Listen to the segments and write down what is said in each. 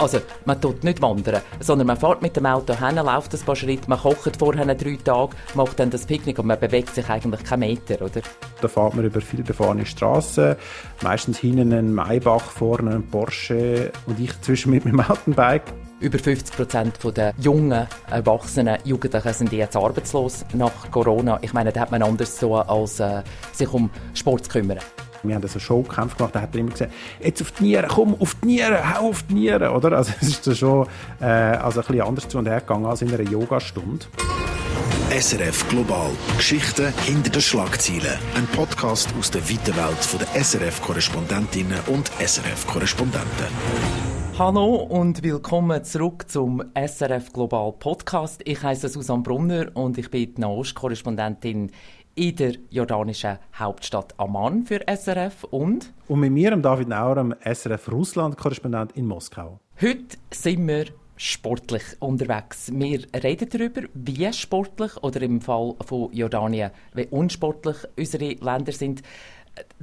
Also, man tut nicht wandern, sondern man fährt mit dem Auto hin, läuft ein paar Schritte, man kocht vorher drei Tage, macht dann das Picknick und man bewegt sich eigentlich keinen Meter, oder? Da fährt man über viel befahrene Straßen, meistens hinten ein Maybach, vorne ein Porsche und ich zwischen mit meinem Mountainbike. Über 50 Prozent der jungen, erwachsenen Jugendlichen sind jetzt arbeitslos nach Corona. Ich meine, da hat man anders so, als äh, sich um Sport zu kümmern. Wir haben so Showkämpfe gemacht, da hat er immer gesagt, jetzt auf die Nieren, komm, auf die Nieren, hau auf die Nieren, oder? Also es ist schon äh, also ein bisschen anders zu und her gegangen als in einer Yogastunde. SRF Global. Geschichten hinter den Schlagzeilen. Ein Podcast aus der weiten Welt der SRF-Korrespondentinnen und SRF-Korrespondenten. Hallo und willkommen zurück zum SRF Global Podcast. Ich heiße Susanne Brunner und ich bin die Nahostkorrespondentin in der jordanischen Hauptstadt Amman für SRF und und mit mir, David Nauer, SRF Russland-Korrespondent in Moskau. Heute sind wir sportlich unterwegs. Wir reden darüber, wie sportlich oder im Fall von Jordanien, wie unsportlich unsere Länder sind.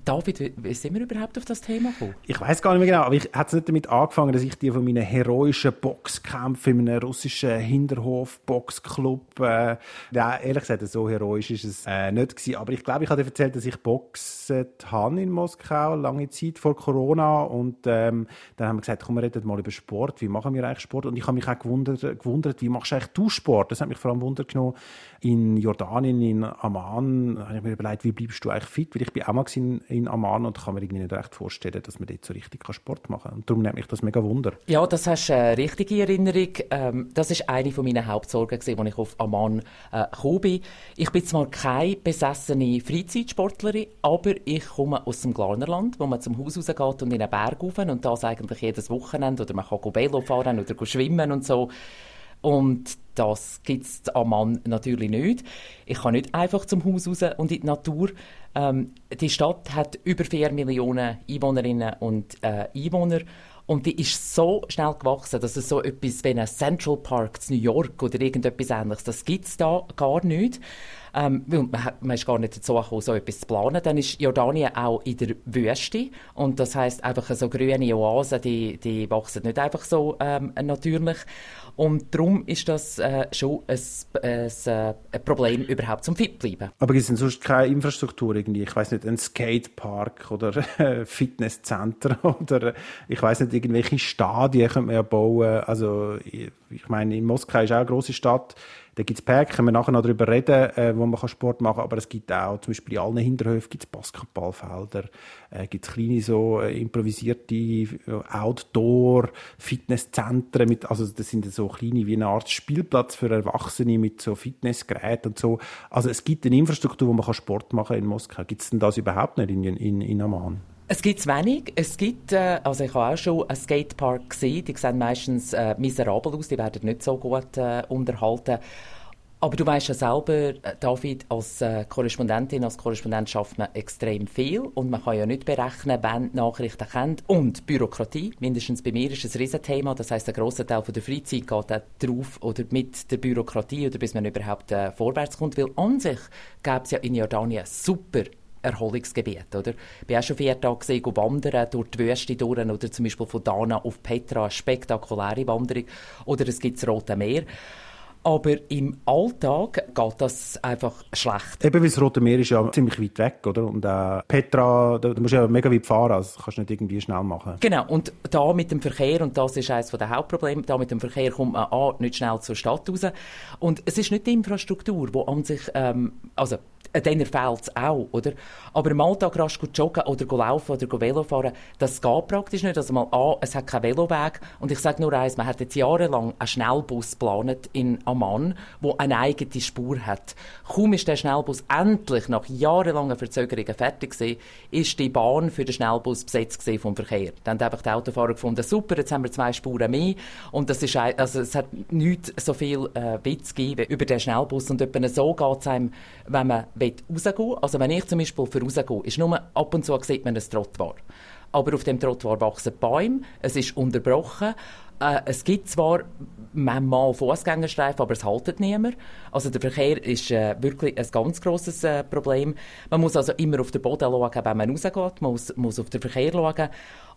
David, wie sind wir überhaupt auf das Thema gekommen? Ich weiß gar nicht mehr genau, aber ich hatte nicht damit angefangen, dass ich dir von meinen heroischen Boxkämpfen in einem russischen Hinterhof-Boxclub, äh, ja, ehrlich gesagt, so heroisch ist es äh, nicht gewesen. Aber ich glaube, ich hatte erzählt, dass ich boxet habe in Moskau, lange Zeit vor Corona. Und ähm, dann haben wir gesagt, komm, wir reden mal über Sport. Wie machen wir eigentlich Sport? Und ich habe mich auch gewundert, gewundert wie machst du eigentlich Sport? Das hat mich vor allem wundert genommen. In Jordanien, in Amman, habe ich mir überlegt, wie bleibst du eigentlich fit? Weil ich bin auch mal in, in Amman und kann mir irgendwie nicht recht vorstellen, dass man dort so richtig Sport machen kann. Und darum nimmt mich das mega Wunder. Ja, das hast du eine richtige Erinnerung. Ähm, das ist eine meiner Hauptsorgen, als ich auf Amman äh, gekommen. Ich bin zwar keine besessene Freizeitsportlerin, aber ich komme aus dem Glarnerland, wo man zum Haus rausgeht und in einen Berg rauf und das eigentlich jedes Wochenende oder man kann Velo fahren oder schwimmen und so. Und das gibt es am Mann natürlich nicht. Ich kann nicht einfach zum Haus raus und in die Natur. Ähm, die Stadt hat über 4 Millionen Einwohnerinnen und äh, Einwohner. Und die ist so schnell gewachsen, dass es so etwas wie ein Central Park in New York oder irgendetwas ähnliches, das gibt es da gar nicht. Ähm, man, man ist gar nicht dazu gekommen, so etwas zu planen. Dann ist Jordanien auch in der Wüste und das heißt einfach so grüne Oasen, die, die wachsen nicht einfach so ähm, natürlich. Und darum ist das äh, schon ein, ein, äh, ein, Problem, überhaupt zum fit bleiben. Aber es denn sonst keine Infrastruktur irgendwie? Ich weiß nicht, ein Skatepark oder Fitnesscenter oder ich weiß nicht, irgendwelche Stadien könnte man ja bauen. Also ich, meine, in Moskau ist auch eine große Stadt da gibt es Parks, können wir nachher noch darüber reden, äh, wo man Sport machen kann, aber es gibt auch, zum Beispiel in allen Hinterhöfen gibt es Basketballfelder, äh, gibt es kleine so äh, improvisierte äh, Outdoor-Fitnesszentren, also das sind so kleine wie eine Art Spielplatz für Erwachsene mit so Fitnessgeräten und so. Also es gibt eine Infrastruktur, wo man Sport machen kann in Moskau. Gibt es denn das überhaupt nicht in, in, in Amman? Es gibt wenig. Es gibt, äh, also ich habe auch schon einen Skatepark gesehen, die sehen meistens äh, miserabel aus, die werden nicht so gut äh, unterhalten. Aber du weißt ja selber, äh, David, als äh, Korrespondentin, als Korrespondent schafft man extrem viel und man kann ja nicht berechnen, wann Nachrichten kennt. Und Bürokratie, mindestens bei mir, ist ein Riesenthema. Das heißt, ein grosser Teil von der Freizeit geht auch drauf oder mit der Bürokratie oder bis man überhaupt äh, vorwärts kommt. Weil an sich gäbe es ja in Jordanien super Erholungsgebiet, oder? Ich war auch schon vier Tage gesehen, wandern durch die Wüste durch, oder zum Beispiel von Dana auf Petra, eine spektakuläre Wanderung, oder es gibt das Rote Meer. Aber im Alltag geht das einfach schlecht. Eben, weil das Rote Meer ist ja ziemlich weit weg, oder? Und äh, Petra, da, da musst du ja mega weit fahren, also kannst du nicht irgendwie schnell machen. Genau, und da mit dem Verkehr, und das ist eines der Hauptprobleme, da mit dem Verkehr kommt man A, nicht schnell zur Stadt raus. Und es ist nicht die Infrastruktur, die an sich, ähm, also dann fehlt es auch, oder? Aber im Alltag rasch joggen oder laufen oder Velo fahren, das geht praktisch nicht. Also mal A, es hat keinen Veloweg und ich sage nur eins, man hat jetzt jahrelang einen Schnellbus geplant in Amman, wo eine eigene Spur hat. Kaum ist der Schnellbus endlich nach jahrelangen Verzögerungen fertig gewesen, ist die Bahn für den Schnellbus besetzt vom Verkehr. Dann haben die Autofahrer gefunden, super, jetzt haben wir zwei Spuren mehr und das ist, also es hat nicht so viel äh, Witz gegeben über den Schnellbus und etwa so geht es einem, wenn man rausgehen Also wenn ich zum Beispiel für rausgehe, ist nur ab und zu sieht man ein Trottoir. Aber auf dem Trottoir wachsen Bäume, es ist unterbrochen. Äh, es gibt zwar manchmal Fußgängerstreifen, aber es haltet niemand. Also der Verkehr ist äh, wirklich ein ganz grosses äh, Problem. Man muss also immer auf den Boden schauen, wenn man rausgeht. Man muss, muss auf den Verkehr schauen.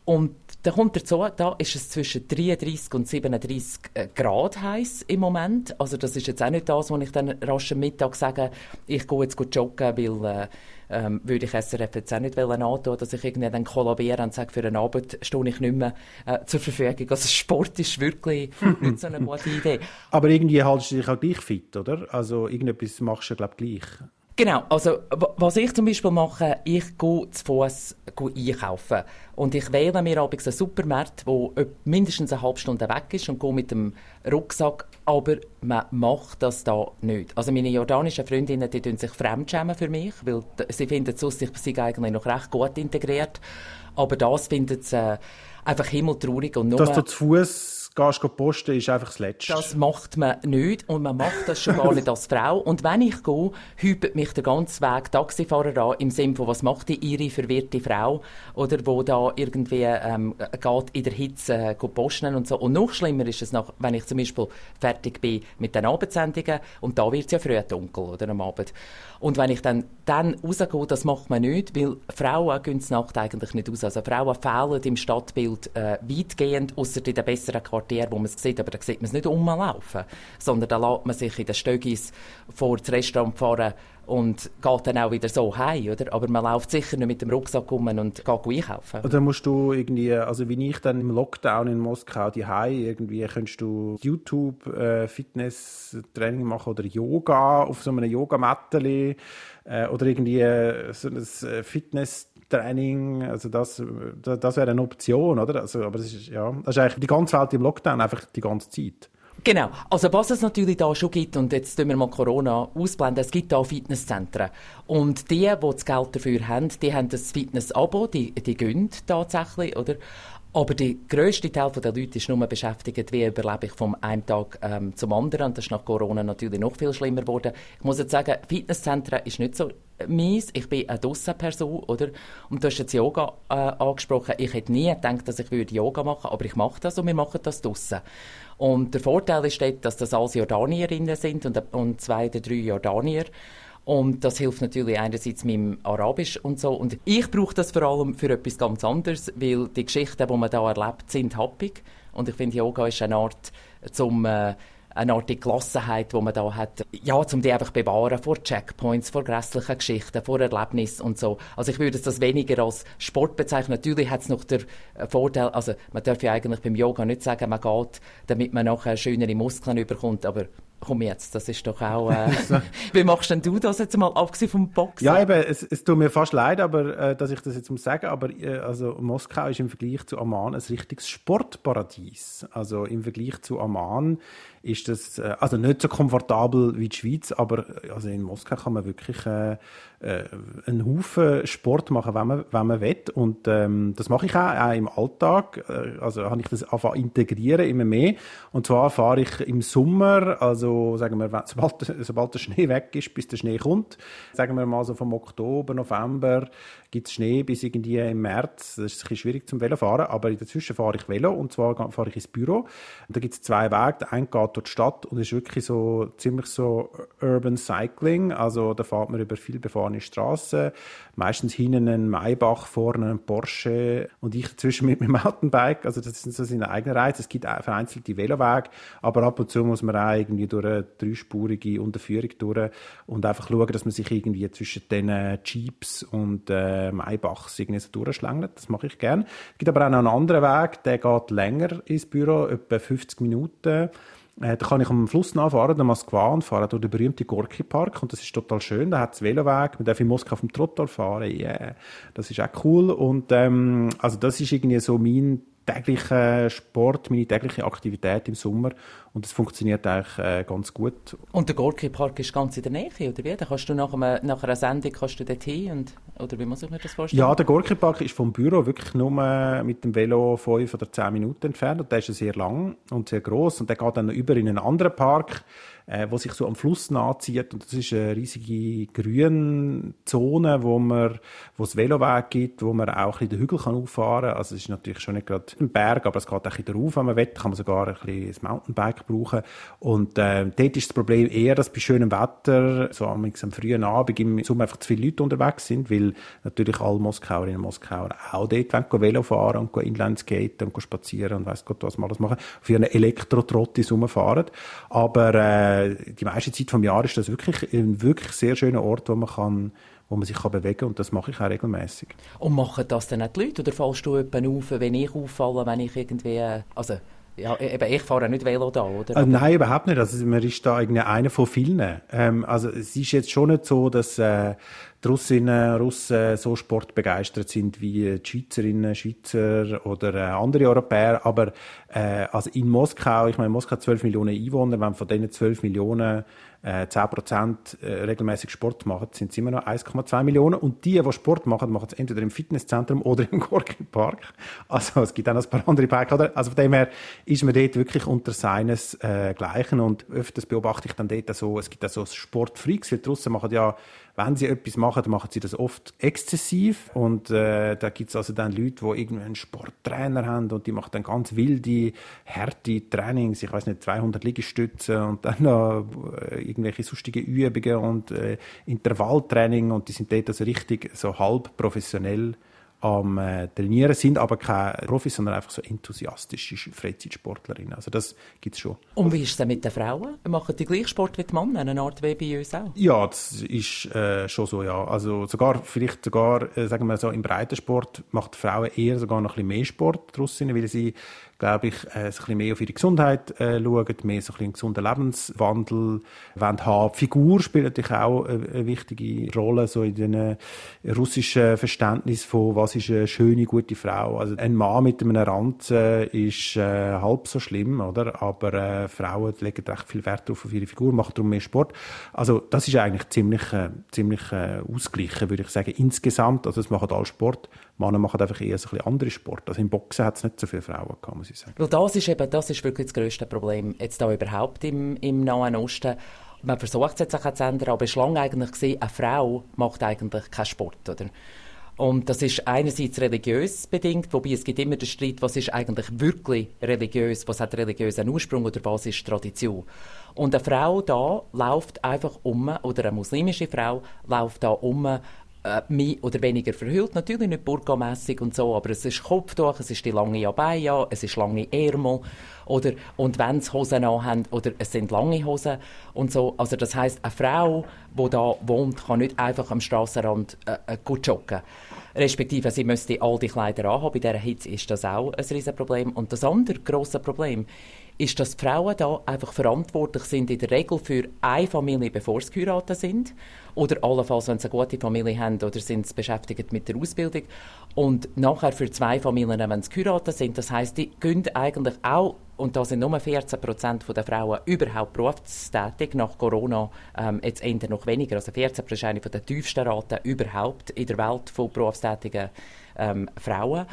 Und da kommt dazu, da ist es zwischen 33 und 37 äh, Grad heiß im Moment. Also das ist jetzt auch nicht das, wo ich dann rasch am Mittag sage, ich gehe jetzt gut joggen, weil äh, ähm, würde ich SRF jetzt auch nicht antun, dass ich irgendwie dann kollabiere und sage, für einen Abend stehe ich nicht mehr äh, zur Verfügung. Also Sport ist wirklich nicht so eine gute Idee. Aber irgendwie haltest du dich auch gleich fit, oder? Also irgendetwas machst du, glaube ich, gleich. Genau, also was ich zum Beispiel mache, ich gehe zu Fuß einkaufen. Und ich wähle mir abends einen Supermarkt, der mindestens eine halbe Stunde weg ist und gehe mit dem Rucksack, aber man macht das da nicht. Also meine jordanischen Freundinnen, die tun sich fremdschämen für mich, weil sie finden sonst, ich bin eigentlich noch recht gut integriert, aber das finden sie äh, einfach himmeltraurig und nur... Dass du zu Fuß gehst posten, ist einfach das Letzte. Das macht man nicht und man macht das schon gar nicht als Frau. Und wenn ich gehe, hüpft mich der ganze Weg Taxifahrer an, im Sinne von, was macht die ihre verwirrte Frau, oder wo da irgendwie ähm, geht in der Hitze äh, posten und so. Und noch schlimmer ist es noch, wenn ich zum Beispiel fertig bin mit den Abendsendungen und da wird es ja früh dunkel, oder am Abend. Und wenn ich dann, dann rausgehe, das macht man nicht, weil Frauen gehen Nacht eigentlich nicht raus. Also Frauen fehlen im Stadtbild äh, weitgehend, außer in den besseren Quartieren, wo man es sieht. Aber da sieht man es nicht rumlaufen, sondern da lässt man sich in den Stöckis vor das Restaurant fahren und geht dann auch wieder so heim, oder? Aber man läuft sicher nicht mit dem Rucksack um und geht einkaufen. Oder musst du irgendwie, also wie ich dann im Lockdown in Moskau die irgendwie könntest du YouTube äh, Fitness Training machen oder Yoga auf so einem Yogamatteli äh, oder irgendwie äh, so ein äh, Fitness Training, also das, das wäre eine Option, oder? Also, aber das ist, ja, das ist eigentlich die ganze Welt im Lockdown, einfach die ganze Zeit. Genau. Also was es natürlich da schon gibt, und jetzt tun wir mal Corona ausblenden, es gibt da Fitnesszentren. Und die, die das Geld dafür haben, die haben das Fitness-Abo, die, die gehen tatsächlich, oder? Aber der grösste Teil der Leute ist nur beschäftigt, wie überlebe ich vom einen Tag ähm, zum anderen. Und das ist nach Corona natürlich noch viel schlimmer geworden. Ich muss jetzt sagen, Fitnesszentren ist nicht so mies. Ich bin eine Dussenperson, oder? Und du hast jetzt Yoga äh, angesprochen. Ich hätte nie gedacht, dass ich würde Yoga machen aber ich mache das und wir machen das draussen. Und der Vorteil ist dort, dass das alles Jordanierinnen sind und, und zwei oder drei Jordanier. Und das hilft natürlich einerseits meinem Arabisch und so. Und ich brauche das vor allem für etwas ganz anderes, weil die Geschichten, die man da erlebt, sind happig. Und ich finde, Yoga ist eine Art zum... Äh, eine Art Gelassenheit, die man da hat, ja, um die einfach bewahren vor Checkpoints, vor grässlichen Geschichten, vor Erlebnissen und so. Also ich würde das weniger als Sport bezeichnen. Natürlich hat es noch den äh, Vorteil, also man darf ja eigentlich beim Yoga nicht sagen, man geht, damit man nachher schönere Muskeln bekommt, aber komm jetzt, das ist doch auch... Äh, wie machst denn du das jetzt mal, abgesehen vom Boxen? Ja, eben, es, es tut mir fast leid, aber, äh, dass ich das jetzt muss sagen, aber äh, also Moskau ist im Vergleich zu Amman ein richtiges Sportparadies. Also im Vergleich zu Amman ist das äh, also nicht so komfortabel wie die Schweiz, aber äh, also in Moskau kann man wirklich äh, äh, einen Haufen Sport machen, wenn man, wenn man will. Und ähm, das mache ich auch, auch im Alltag. Äh, also habe ich das einfach integrieren immer mehr. Und zwar fahre ich im Sommer, also sagen wir, sobald, sobald der Schnee weg ist, bis der Schnee kommt, sagen wir mal so vom Oktober, November, gibt es Schnee bis irgendwie im März. Das ist ein bisschen schwierig zum Velofahren, aber in der Zwischen fahre ich Velo und zwar fahre ich ins Büro. Und da gibt es zwei Wege. Der eine geht durch die Stadt und ist wirklich so ziemlich so Urban Cycling. Also da fährt man über viel befahrene Straßen, meistens hinten ein Maybach, vorne ein Porsche und ich dazwischen mit meinem Mountainbike. Also das sind so seine eigenen Reize. Es gibt auch vereinzelte Velowege, aber ab und zu muss man auch irgendwie durch eine dreispurige Unterführung durch und einfach schauen, dass man sich irgendwie zwischen den Jeeps und äh, Maybachs irgendwie so durchschlängelt. Das mache ich gerne. Es gibt aber auch noch einen anderen Weg, der geht länger ins Büro, etwa 50 Minuten. Äh, da kann ich am Fluss nachfahren, der Moskwa, und fahre durch den berühmten Gorki Park. Und das ist total schön. Da hat es Veloweg. Man darf in Moskau auf dem Trottoir fahren. Yeah. Das ist auch cool. Und, ähm, also das ist irgendwie so mein täglichen Sport, meine tägliche Aktivität im Sommer und es funktioniert eigentlich äh, ganz gut. Und der Gorki Park ist ganz in der Nähe, oder wie? Da kannst du nach, einem, nach einer Sendung kannst du dort hin und, oder wie muss ich mir das vorstellen? Ja, der Gorki Park ist vom Büro wirklich nur mit dem Velo fünf oder zehn Minuten entfernt und der ist sehr lang und sehr groß und der geht dann über in einen anderen Park, äh, wo sich so am Fluss nachzieht und das ist eine riesige Grünzone, wo man, wo es Veloweg gibt, wo man auch ein bisschen den Hügel kann auffahren kann. Also es ist natürlich schon nicht gerade ein Berg, aber es geht auch ein bisschen rauf, wenn man will, kann man sogar ein bisschen das Mountainbike Gepäck brauchen. Und äh, dort ist das Problem eher, dass bei schönem Wetter, so am frühen Abend im Sommer einfach zu viele Leute unterwegs sind, weil natürlich alle Moskauerinnen und Moskauer auch dort wollen Velo fahren und Inlineskaten und spazieren und weiss Gott was man alles machen, für einen Elektro-Trottis rumfahren. Aber äh, die meiste Zeit vom Jahr ist das wirklich ein wirklich sehr schöner Ort, wo man kann wo man sich bewegen kann und das mache ich auch regelmäßig. Und machen das dann auch die Leute oder fallst du jemanden auf, wenn ich auffalle, wenn ich irgendwie, also ja, eben, ich fahre nicht Velo da, oder? Äh, nein, überhaupt nicht. Also, man ist da irgendwie einer von vielen. Ähm, also, es ist jetzt schon nicht so, dass äh, die Russinnen und Russen so sportbegeistert sind wie die Schweizerinnen, Schweizer oder äh, andere Europäer. Aber äh, also in Moskau, ich meine, Moskau hat 12 Millionen Einwohner, wenn von diesen 12 Millionen äh, 10% äh, regelmäßig Sport machen, sind es immer noch 1,2 Millionen. Und die, die Sport machen, machen es entweder im Fitnesszentrum oder im Gorkin Park. Also es gibt auch noch ein paar andere Parks. Also von dem her ist man dort wirklich unter seines äh, Gleichen. Und öfters beobachte ich dann dort so, es gibt auch so Sportfreaks, weil die Russen machen ja wenn sie etwas machen, machen sie das oft exzessiv. Und äh, da gibt es also dann Leute, die einen Sporttrainer haben und die machen dann ganz wilde, harte Trainings, ich weiß nicht, 200 Liegestütze und dann noch äh, irgendwelche sonstige Übungen und äh, Intervalltraining. Und die sind dort also richtig so halb professionell am äh, Trainieren, sind aber keine Profis, sondern einfach so enthusiastische Freizeitsportlerinnen. Also das gibt es schon. Und wie ist es denn mit den Frauen? Machen die gleich Sport wie die Männer, eine Art wie bei uns auch? Ja, das ist äh, schon so, ja. Also sogar, vielleicht sogar, äh, sagen wir so, im Breitensport macht Frauen eher sogar noch ein bisschen mehr Sport draussen, weil sie glaube ich, äh, ein bisschen mehr auf ihre Gesundheit äh, schauen, mehr so ein bisschen einen gesunden Lebenswandel haben. Die Figur spielt natürlich auch eine, eine wichtige Rolle so in den russischen Verständnis von, was ist eine schöne, gute Frau. Also ein Mann mit einem Ranzen ist äh, halb so schlimm, oder? Aber äh, Frauen legen recht viel Wert darauf, auf ihre Figur, machen darum mehr Sport. Also das ist eigentlich ziemlich, äh, ziemlich äh, ausgeglichen, würde ich sagen, insgesamt. Also es machen alle Sport, Männer machen einfach eher so ein bisschen andere Sport. Also im Boxen hat es nicht so viele Frauen gehabt, muss ich sagen. Weil das ist eben, das ist wirklich das grösste Problem jetzt da überhaupt im, im Nahen Osten. Man versucht es jetzt auch zu ändern, aber bislang eigentlich gesehen, eine Frau macht eigentlich keinen Sport, oder? Und das ist einerseits religiös bedingt, wobei es gibt immer den Streit, was ist eigentlich wirklich religiös, was hat religiösen Ursprung oder was ist Tradition. Und eine Frau da läuft einfach um, oder eine muslimische Frau läuft da um äh, mehr oder weniger verhüllt, natürlich nicht burgamässig und so, aber es ist Kopftuch, es ist die lange Abaya, es ist lange Ärmel, oder, und wenn sie Hosen haben, oder es sind lange Hosen und so. Also das heißt, eine Frau, die da wohnt, kann nicht einfach am Strassenrand äh, äh, gut joggen. Respektive, sie müsste all die Kleider anhaben. Bei dieser Hitze ist das auch ein Riesenproblem. Und das andere grosse Problem ist, dass die Frauen da einfach verantwortlich sind in der Regel für eine Familie, bevor sie geheiratet sind. Oder allenfalls, wenn sie eine gute Familie haben oder sind sie beschäftigt mit der Ausbildung. Und nachher für zwei Familien, wenn sie geheiratet sind. Das heißt, die gehen eigentlich auch und da sind nur 14 Prozent der Frauen überhaupt berufstätig. Nach Corona ähm, jetzt eher noch weniger. Also 14 Prozent eine der tiefsten Raten überhaupt in der Welt von berufstätigen ähm, Frauen.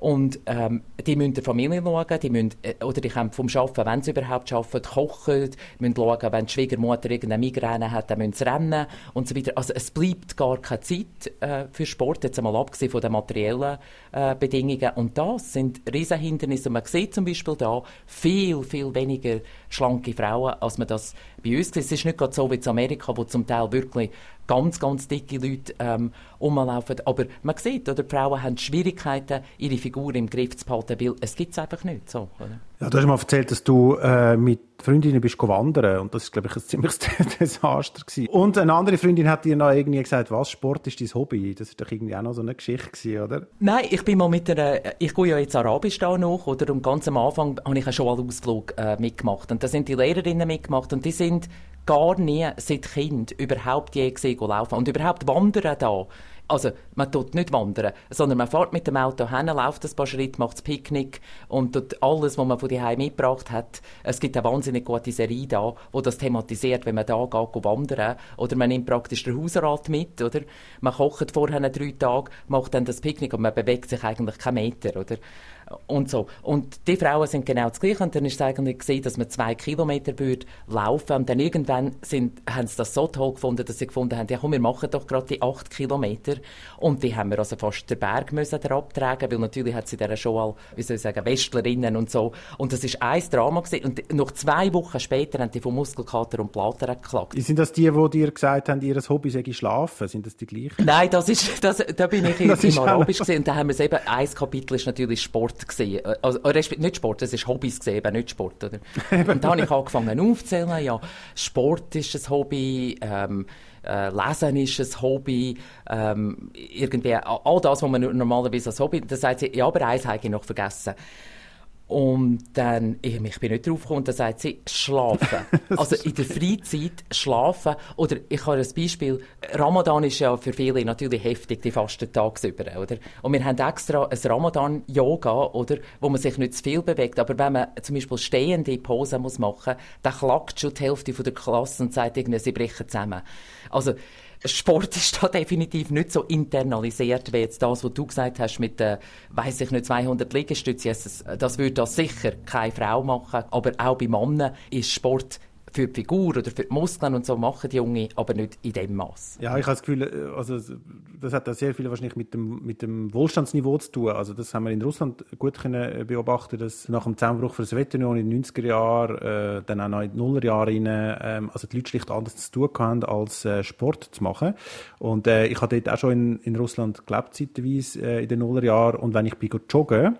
Und ähm, die müssen der Familie schauen, die müssen, äh, oder die kommen vom Arbeiten, wenn sie überhaupt arbeiten, kochen, müssen schauen, wenn die Schwiegermutter irgendeine Migräne hat, dann müssen sie rennen und so weiter. Also es bleibt gar keine Zeit äh, für Sport, jetzt einmal abgesehen von den materiellen äh, Bedingungen. Und das sind Riesenhindernisse. Und man sieht zum Beispiel da viel, viel weniger schlanke Frauen, als man das bei uns. Es ist nicht so wie in Amerika, wo zum Teil wirklich ganz, ganz dicke Leute ähm, rumlaufen. Aber man sieht, oder, die Frauen haben Schwierigkeiten, ihre Figur im Griff zu behalten, weil es gibt es einfach nicht so. Oder? Ja, du hast mal erzählt, dass du äh, mit Freundinnen bist wandern und das ist, glaube ich, ein ziemliches Desaster gewesen. Und eine andere Freundin hat dir noch irgendwie gesagt, was, Sport ist dein Hobby? Das ist doch irgendwie auch noch so eine Geschichte gewesen, oder? Nein, ich bin mal mit einer, ich gehe ja jetzt Arabisch da noch, oder? Und ganz am Anfang habe ich ja schon einen Ausflug äh, mitgemacht. Und da sind die Lehrerinnen mitgemacht und die sind gar nie seit Kind überhaupt je gesehen laufen. Und überhaupt wandern da. Also, man tut nicht wandern, sondern man fährt mit dem Auto hin, läuft ein paar Schritte, macht das Picknick und tut alles, was man von daheim mitgebracht hat. Es gibt eine wahnsinnig gute Serie da, wo das thematisiert, wenn man da geht, wandern. Oder man nimmt praktisch den Hausrat mit, oder? Man kocht vorher drei Tage, macht dann das Picknick und man bewegt sich eigentlich keinen Meter, oder? Und so. Und die Frauen sind genau das Gleiche. Und dann ist es eigentlich gesehen, dass man zwei Kilometer würde laufen. Und dann irgendwann sind, haben sie das so toll gefunden, dass sie gefunden haben, ja komm, wir machen doch gerade die acht Kilometer. Und die haben wir also fast den Berg müssen abtragen, weil natürlich hat sie der schon all, wie soll ich sagen, Westlerinnen und so. Und das ist ein Drama gewesen. Und noch zwei Wochen später haben die vom Muskelkater und Plater geklagt. Sind das die, die dir gesagt haben, ihr Hobby sei schlafen? Sind das die gleichen? Nein, das ist, das, da bin ich im, im Arabisch gesehen. Und da haben wir es eben, ein Kapitel ist natürlich Sport gesehen. Also, nicht Sport, das ist Hobbys gesehen, eben nicht Sport, oder? und da habe ich angefangen aufzuzählen, ja, Sport ist ein Hobby, ähm, äh, Lesen ist ein Hobby, ähm, irgendwie all das, was man normalerweise als Hobby, da sagt sie, ja, aber eins habe ich noch vergessen. Und dann, ich, ich bin nicht drauf gekommen, dann sagt sie, schlafen. also in der Freizeit schlafen. Oder ich habe ein Beispiel, Ramadan ist ja für viele natürlich heftig, die fasten tagsüber, oder? Und wir haben extra ein Ramadan-Yoga, oder? Wo man sich nicht zu viel bewegt. Aber wenn man zum Beispiel stehende Pose muss machen, dann klagt schon die Hälfte der Klasse und sagt irgendwie, sie brechen zusammen. Also, Sport ist da definitiv nicht so internalisiert wie jetzt das, was du gesagt hast mit, äh, weiß ich nicht, 200 Liegestützen. Das würde das sicher keine Frau machen. Aber auch bei Männern ist Sport für die Figur oder für die Muskeln und so machen die Junge, aber nicht in dem Maß. Ja, ich habe das Gefühl, äh, also das hat auch sehr viel wahrscheinlich mit dem, mit dem Wohlstandsniveau zu tun. Also das haben wir in Russland gut können beobachten, dass nach dem Zusammenbruch der Sowjetunion in den 90er Jahren, äh, dann auch noch in den Nullerjahren, ähm, also die Leute schlicht anders zu tun hatten, als äh, Sport zu machen. Und äh, ich habe dort auch schon in, in Russland gelebt, zeitweise äh, in den Nullerjahren. Und wenn ich bin joggen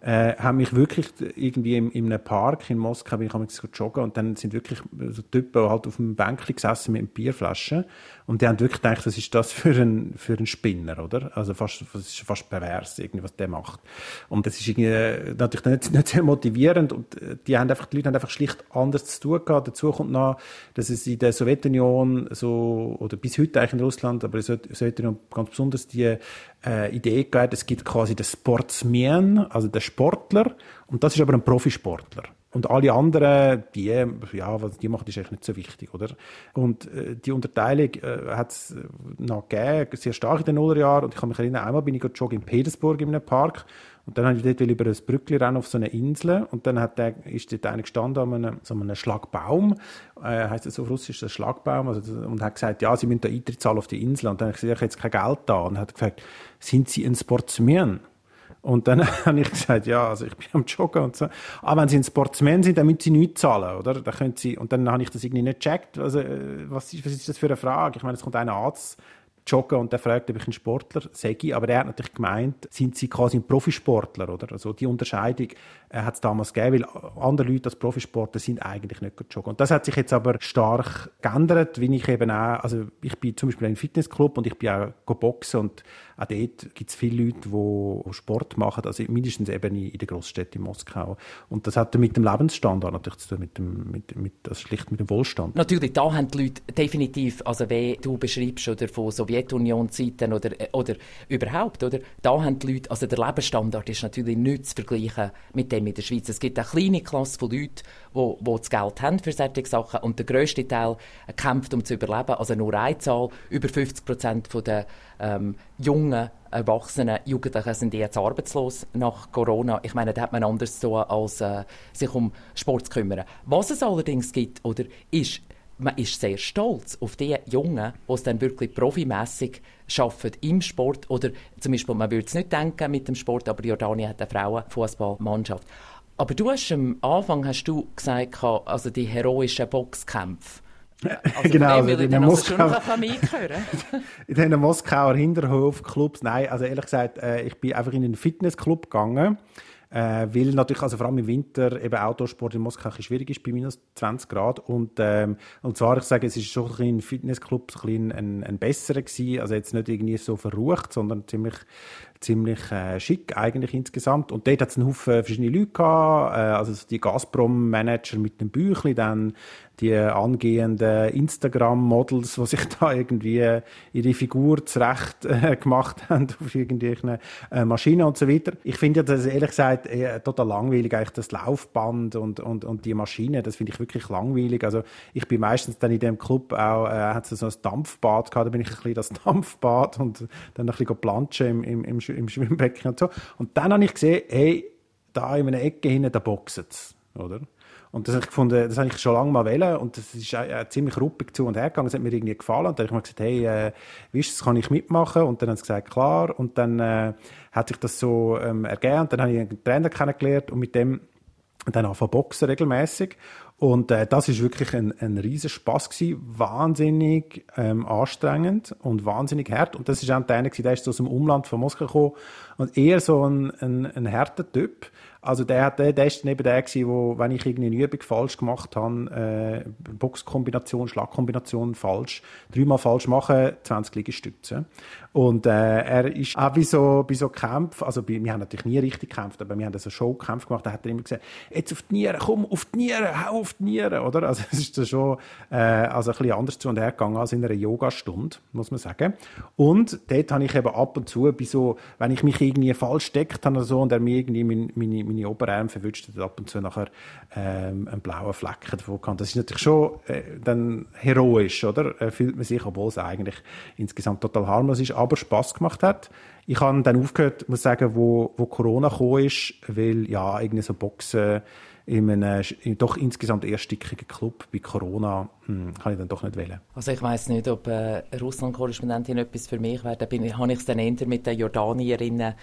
äh, haben mich wirklich irgendwie im, in einem Park in Moskau bin ich joggen und dann sind wirklich so Typen halt auf dem Bänkchen gesessen mit einer Bierflasche und die haben wirklich gedacht, was ist das für ein, für ein Spinner, oder? Also fast, das ist fast pervers, irgendwie, was der macht. Und das ist irgendwie natürlich nicht, nicht sehr motivierend und äh, die haben einfach, die Leute haben einfach schlicht anders zu tun gehabt. Dazu kommt noch, dass es in der Sowjetunion so, oder bis heute eigentlich in Russland, aber in der Sowjetunion ganz besonders die äh, Idee gegeben, es gibt quasi den Sportsman, also den Sportler, und das ist aber ein Profisportler. Und alle anderen, die, ja, was die machen, ist eigentlich nicht so wichtig, oder? Und äh, die Unterteilung äh, hat es noch gegeben, sehr stark in den Nullerjahren. Und ich kann mich erinnern, einmal bin ich joggen in Petersburg in einem Park und dann habe ich dort über ein Brückli rennen auf so eine Insel und dann hat der, ist dort einer gestanden an einem, so einem Schlagbaum, äh, heißt das auf Russisch, ein Schlagbaum, also, und hat gesagt, ja, Sie müssen da Eintritt zahlen auf die Insel. Und dann habe ich gesagt, ich habe jetzt kein Geld da. Und hat gefragt, sind Sie ein Sportsman? Und dann habe ich gesagt, ja, also ich bin am Joggen und so. Ah, wenn Sie ein Sportsman sind, dann müssen Sie nichts zahlen, oder? Dann können Sie, und dann habe ich das irgendwie nicht gecheckt. Also, äh, was ist, was ist das für eine Frage? Ich meine, es kommt einer Arzt joggen und der fragt, ob ich ein Sportler sage. Aber er hat natürlich gemeint, sind sie quasi ein Profisportler, oder? Also die Unterscheidung äh, hat es damals gegeben, weil andere Leute als Profisportler sind eigentlich nicht joggen. Und das hat sich jetzt aber stark geändert, wie ich eben auch, also ich bin zum Beispiel in einem Fitnessclub und ich bin auch boxen und auch dort gibt es viele Leute, die Sport machen, also mindestens eben in der Großstädte in Moskau. Und das hat mit dem Lebensstandard natürlich zu tun, mit dem, mit, mit, das schlicht mit dem Wohlstand. Natürlich, da haben die Leute definitiv, also wie du beschreibst, oder von Sowjetunion-Zeiten oder, oder überhaupt, oder, da haben die Leute, also der Lebensstandard ist natürlich nicht zu vergleichen mit dem in der Schweiz. Es gibt eine kleine Klasse von Leuten, die, die das Geld haben für solche Sachen und der grösste Teil kämpft, um zu überleben. Also nur eine Zahl, über 50 Prozent der ähm, jungen Erwachsenen, Jugendlichen sind jetzt arbeitslos nach Corona. Ich meine, da hat man anders zu tun, als äh, sich um Sport zu kümmern. Was es allerdings gibt, oder ist, man ist sehr stolz auf die Jungen, die es dann wirklich profimässig schaffen im Sport. Oder zum Beispiel, man würde es nicht denken mit dem Sport, aber Jordanien hat eine Frauenfußballmannschaft. Aber du hast am Anfang hast du gesagt, also die heroischen Boxkämpfe. Also genau, also in den Moskau, in den Moskauer Hinterhofclubs, nein, also ehrlich gesagt, äh, ich bin einfach in einen Fitnessclub gegangen, äh, weil natürlich, also vor allem im Winter, eben Outdoorsport in Moskau ein schwierig ist, bei minus 20 Grad. Und, ähm, und zwar, ich sage, es ist schon ein, ein Fitnessclub ein, ein, ein besserer gewesen, also jetzt nicht irgendwie so verrucht, sondern ziemlich ziemlich äh, schick eigentlich insgesamt. Und dort hat es einen Haufen verschiedene Leute gehabt, äh, also die Gazprom-Manager mit dem Büchli, dann die angehenden Instagram-Models, die sich da irgendwie ihre Figur zurecht äh, gemacht haben auf irgendwelchen äh, Maschinen und so weiter. Ich finde ja das ehrlich gesagt äh, total langweilig, eigentlich das Laufband und, und, und die Maschine, das finde ich wirklich langweilig. Also ich bin meistens dann in dem Club auch, äh, hat so ein Dampfbad gehabt, da bin ich ein bisschen das Dampfbad und dann ein bisschen planschen im, im, im, im Schwimmbecken und so. Und dann habe ich gesehen, hey, da in einer Ecke hinten, da boxen oder? Und das habe ich gefunden, das habe ich schon lange mal wählen und das ist äh, ziemlich ruppig zu und her gegangen. Das hat mir irgendwie gefallen und dann habe ich mir gesagt, hey, äh, wie ist das, kann ich mitmachen? Und dann haben sie gesagt, klar. Und dann äh, hat sich das so ähm, ergeben und dann habe ich einen Trainer kennengelernt und mit dem dann angefangen boxen regelmäßig und äh, das ist wirklich ein, ein riesen Spaß gewesen, wahnsinnig ähm, anstrengend und wahnsinnig hart. Und das ist auch einer gewesen, der ist aus dem Umland von Moskau gekommen und eher so ein, ein, ein harter Typ. Also der, hat, der, der ist neben der gewesen, wo, wenn ich irgendeine Übung falsch gemacht habe, äh, Boxkombination, Schlagkombination falsch, dreimal falsch machen, 20 Liegestütze. Und äh, er ist auch bei so, bei so Kämpfen, also bei, wir haben natürlich nie richtig gekämpft, aber wir haben so Showkämpfe gemacht, da hat er immer gesagt, jetzt auf die Nieren, komm, auf die Nieren, hau auf die Nieren, oder? Also es ist da schon äh, also ein bisschen anders zu und her gegangen als in einer Yogastunde, muss man sagen. Und dort habe ich eben ab und zu, bei so, wenn ich mich irgendwie falsch steckt habe so und er mir irgendwie meine, meine, meine Oberarme verwünscht hat, ab und zu nachher ähm, einen blauen Flecken davon kann. Das ist natürlich schon äh, dann heroisch, oder? Äh, fühlt man sich, obwohl es eigentlich insgesamt total harmlos ist, aber Spaß gemacht hat. Ich habe dann aufgehört, muss sagen, wo, wo Corona gekommen ist, weil ja, irgendwie so Boxen in einem doch insgesamt erststickigen Club bei Corona hm, kann ich dann doch nicht wählen. Also ich weiß nicht, ob äh, Russland-Korrespondentin etwas für mich wäre. Da bin, habe ich es dann eher mit den Jordanierinnen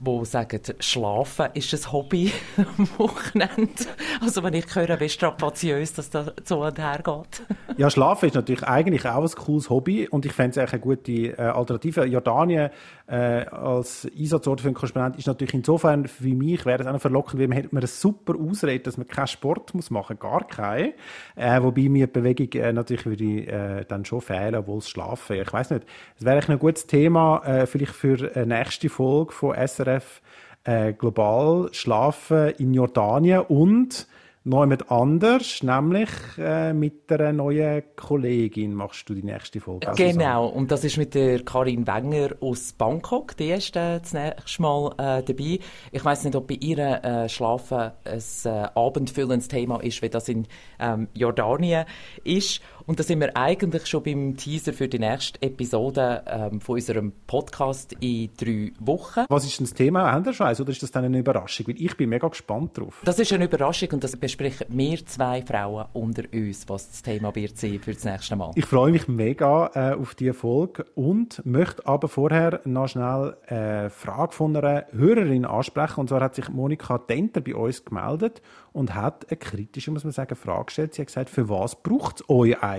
die sagen, Schlafen ist ein Hobby am Wochenende. Also wenn ich höre, wie strapaziös das da so und her geht. ja, Schlafen ist natürlich eigentlich auch ein cooles Hobby und ich fände es eigentlich eine gute äh, Alternative. Jordanien äh, als Einsatzort für einen Korrespondent ist natürlich insofern für mich wäre es auch verlockend, weil man hätte eine super Ausrede, dass man keinen Sport muss machen, gar keinen. Äh, wobei mir Bewegung äh, natürlich würde äh, dann schon fehlen, obwohl es Schlafen. Ich weiß nicht. Es wäre ein gutes Thema äh, vielleicht für eine nächste Folge von SRF äh, global schlafen in Jordanien und noch jemand anders, nämlich äh, mit einer neuen Kollegin machst du die nächste Folge. Also genau, und das ist mit der Karin Wenger aus Bangkok. Die ist äh, das nächste Mal äh, dabei. Ich weiß nicht, ob bei ihr äh, Schlafen ein äh, abendfüllendes Thema ist, wie das in ähm, Jordanien ist. Und da sind wir eigentlich schon beim Teaser für die nächste Episode ähm, von unserem Podcast in drei Wochen. Was ist denn das Thema? Haben Sie schon eins, oder ist das dann eine Überraschung? Weil ich bin mega gespannt drauf. Das ist eine Überraschung und das besprechen wir zwei Frauen unter uns, was das Thema wird sein für das nächste Mal. Ich freue mich mega äh, auf diese Folge und möchte aber vorher noch schnell eine Frage von einer Hörerin ansprechen. Und zwar hat sich Monika Denter bei uns gemeldet und hat eine kritische, muss man sagen, Frage gestellt. Sie hat gesagt, für was braucht es euch eigentlich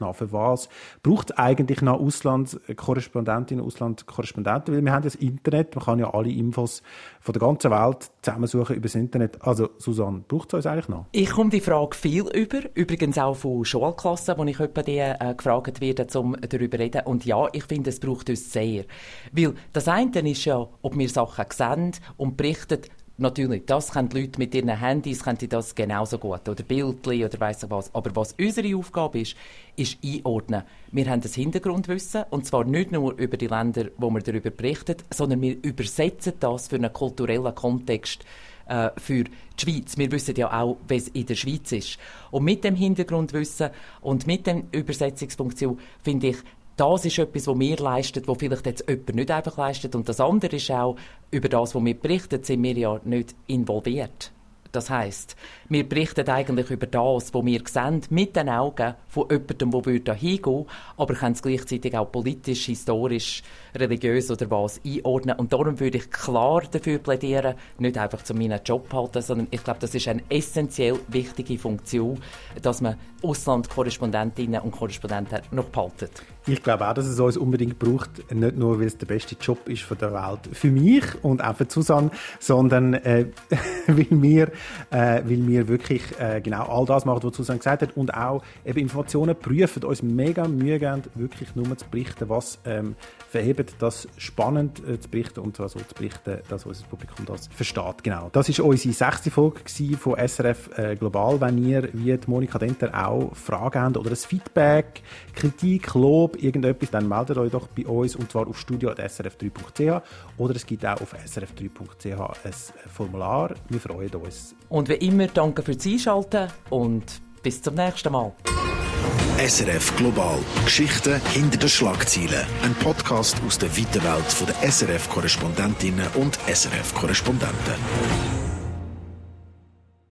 noch? Für was braucht es eigentlich noch Auslandskorrespondentinnen, Auslandkorrespondenten? Weil wir haben das Internet, man kann ja alle Infos von der ganzen Welt zusammensuchen über das Internet. Also, Susanne, braucht es uns eigentlich noch? Ich komme die Frage viel über, übrigens auch von Schulklassen, wo ich etwa die äh, gefragt werde, um darüber zu reden. Und ja, ich finde, es braucht uns sehr. Weil das eine ist ja, ob wir Sachen sehen und berichten, Natürlich, das können die Leute mit ihren Handys können das genauso gut. Oder Bildchen oder weiss ich was. Aber was unsere Aufgabe ist, ist einordnen. Wir haben das Hintergrundwissen. Und zwar nicht nur über die Länder, wo wir darüber berichten, sondern wir übersetzen das für einen kulturellen Kontext äh, für die Schweiz. Wir wissen ja auch, es in der Schweiz ist. Und mit dem Hintergrundwissen und mit der Übersetzungsfunktion finde ich, das ist etwas, was wir leisten, was vielleicht jetzt jemand nicht einfach leistet. Und das andere ist auch, über das, was wir berichten, sind wir ja nicht involviert. Das heißt, wir berichten eigentlich über das, was wir sehen, mit den Augen von jemandem, der da hingehen aber können es gleichzeitig auch politisch, historisch, religiös oder was einordnen. Und darum würde ich klar dafür plädieren, nicht einfach zu meinem Job halten, sondern ich glaube, das ist eine essentiell wichtige Funktion, dass man Auslandkorrespondentinnen und Korrespondenten noch behaltet. Ich glaube auch, dass es uns unbedingt braucht, nicht nur, weil es der beste Job ist von der Welt für mich und auch für Susanne, sondern äh, weil wir, äh, weil wir wirklich äh, genau all das machen, was Susanne gesagt hat und auch eben Informationen prüfen, uns mega Mühe geben, wirklich nur zu berichten, was ähm, verhebt, das spannend äh, zu berichten und zwar so zu berichten, dass unser Publikum das versteht. Genau. Das ist unsere sechste Folge von SRF äh, Global. Wenn ihr, wie die Monika Denter, auch Fragen habt oder ein Feedback, Kritik, Lob, irgendetwas, dann meldet euch doch bei uns und zwar auf studio.srf3.ch oder es gibt auch auf srf3.ch ein Formular. Wir freuen uns. Und wie immer, danke fürs Einschalten und bis zum nächsten Mal. SRF Global. Geschichten hinter den Schlagzeilen. Ein Podcast aus der weiten Welt der SRF-Korrespondentinnen und SRF-Korrespondenten.